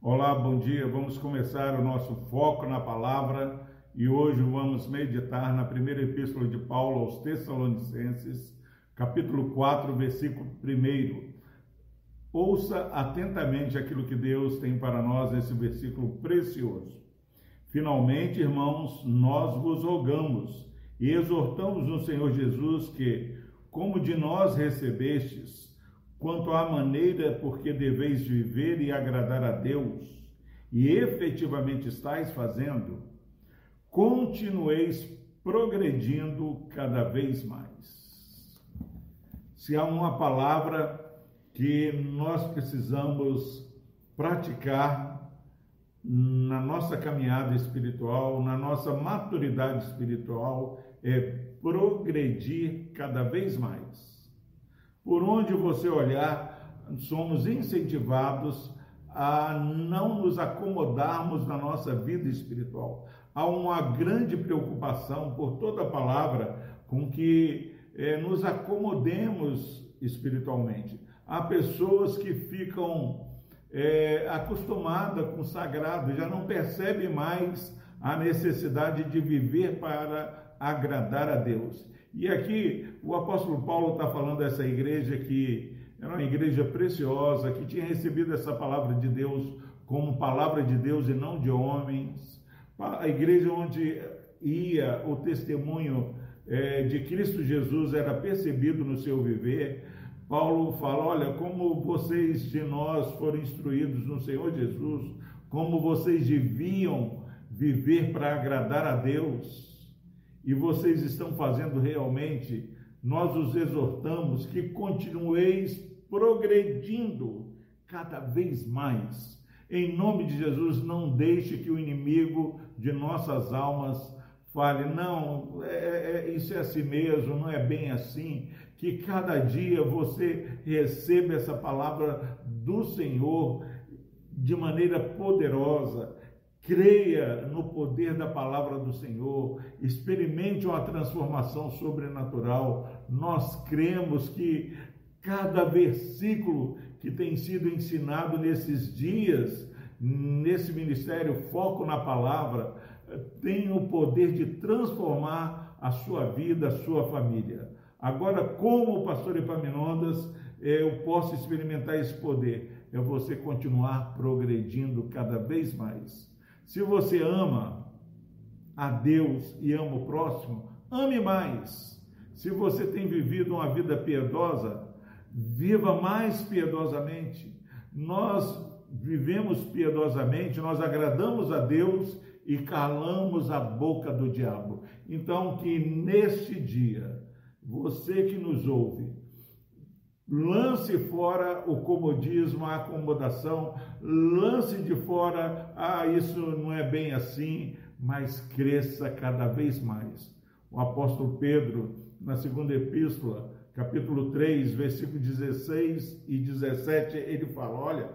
Olá, bom dia. Vamos começar o nosso foco na palavra e hoje vamos meditar na primeira epístola de Paulo aos Tessalonicenses, capítulo 4, versículo 1. Ouça atentamente aquilo que Deus tem para nós nesse versículo precioso. Finalmente, irmãos, nós vos rogamos e exortamos no Senhor Jesus que, como de nós recebestes, quanto à maneira por que deveis viver e agradar a Deus, e efetivamente estáis fazendo, continueis progredindo cada vez mais. Se há uma palavra que nós precisamos praticar na nossa caminhada espiritual, na nossa maturidade espiritual, é progredir cada vez mais. Por onde você olhar, somos incentivados a não nos acomodarmos na nossa vida espiritual. Há uma grande preocupação por toda a palavra com que é, nos acomodemos espiritualmente. Há pessoas que ficam é, acostumadas com o sagrado, já não percebem mais a necessidade de viver para agradar a Deus. E aqui o apóstolo Paulo está falando dessa igreja que era uma igreja preciosa, que tinha recebido essa palavra de Deus como palavra de Deus e não de homens. A igreja onde ia o testemunho é, de Cristo Jesus era percebido no seu viver. Paulo fala: olha, como vocês de nós foram instruídos no Senhor Jesus, como vocês deviam viver para agradar a Deus e vocês estão fazendo realmente, nós os exortamos que continueis progredindo cada vez mais. Em nome de Jesus, não deixe que o inimigo de nossas almas fale, não, é, é, é isso é assim mesmo, não é bem assim. Que cada dia você receba essa palavra do Senhor de maneira poderosa creia no poder da palavra do Senhor, experimente uma transformação sobrenatural. Nós cremos que cada versículo que tem sido ensinado nesses dias, nesse ministério Foco na Palavra, tem o poder de transformar a sua vida, a sua família. Agora, como pastor Epaminondas, eu posso experimentar esse poder? É você continuar progredindo cada vez mais se você ama a Deus e ama o próximo, ame mais. Se você tem vivido uma vida piedosa, viva mais piedosamente. Nós vivemos piedosamente, nós agradamos a Deus e calamos a boca do diabo. Então, que neste dia, você que nos ouve, Lance fora o comodismo, a acomodação, lance de fora, ah, isso não é bem assim, mas cresça cada vez mais. O apóstolo Pedro, na segunda epístola, capítulo 3, versículo 16 e 17, ele fala: olha,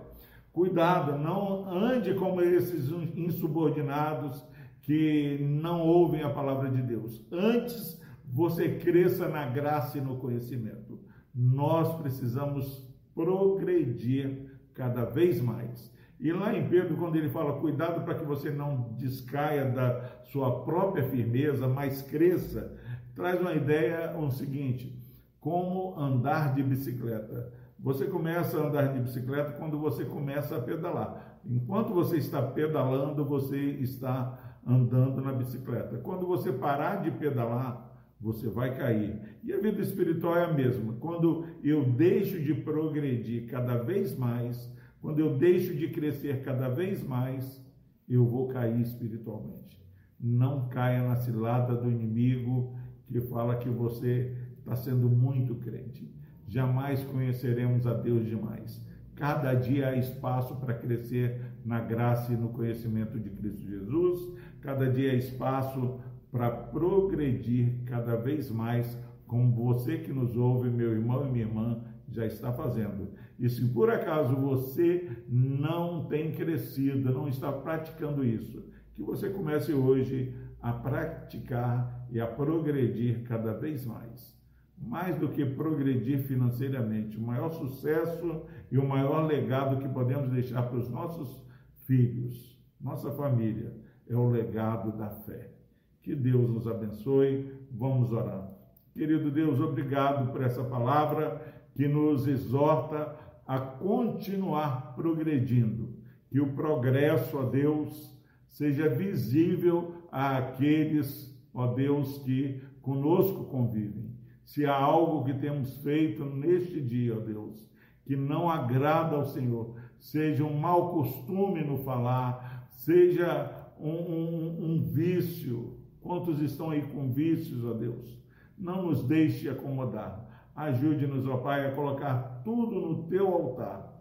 cuidado, não ande como esses insubordinados que não ouvem a palavra de Deus. Antes, você cresça na graça e no conhecimento nós precisamos progredir cada vez mais. E lá em Pedro, quando ele fala, cuidado para que você não descaia da sua própria firmeza, mas cresça, traz uma ideia, o um seguinte, como andar de bicicleta. Você começa a andar de bicicleta quando você começa a pedalar. Enquanto você está pedalando, você está andando na bicicleta. Quando você parar de pedalar, você vai cair. E a vida espiritual é a mesma. Quando eu deixo de progredir cada vez mais, quando eu deixo de crescer cada vez mais, eu vou cair espiritualmente. Não caia na cilada do inimigo que fala que você está sendo muito crente. Jamais conheceremos a Deus demais. Cada dia há espaço para crescer na graça e no conhecimento de Cristo Jesus. Cada dia há espaço para progredir cada vez mais, como você que nos ouve, meu irmão e minha irmã, já está fazendo. E se por acaso você não tem crescido, não está praticando isso, que você comece hoje a praticar e a progredir cada vez mais. mais do que progredir financeiramente, o maior sucesso e o maior legado que podemos deixar para os nossos filhos, nossa família, é o legado da fé. Que Deus nos abençoe. Vamos orar. Querido Deus, obrigado por essa palavra que nos exorta a continuar progredindo. Que o progresso, ó Deus, seja visível àqueles, ó Deus, que conosco convivem. Se há algo que temos feito neste dia, ó Deus, que não agrada ao Senhor, seja um mau costume no falar, seja um, um, um vício. Quantos estão aí com vícios, ó Deus? Não nos deixe acomodar. Ajude-nos, ó Pai, a colocar tudo no teu altar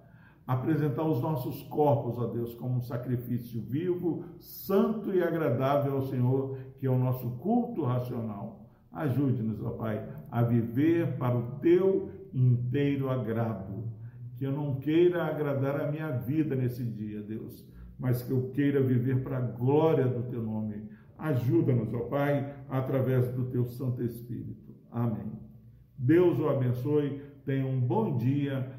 apresentar os nossos corpos a Deus como um sacrifício vivo, santo e agradável ao Senhor, que é o nosso culto racional. Ajude-nos, ó Pai, a viver para o teu inteiro agrado. Que eu não queira agradar a minha vida nesse dia, Deus, mas que eu queira viver para a glória do teu nome. Ajuda-nos, ó Pai, através do teu Santo Espírito. Amém. Deus o abençoe. Tenha um bom dia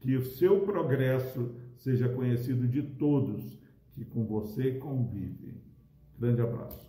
que o seu progresso seja conhecido de todos que com você convivem. Grande abraço.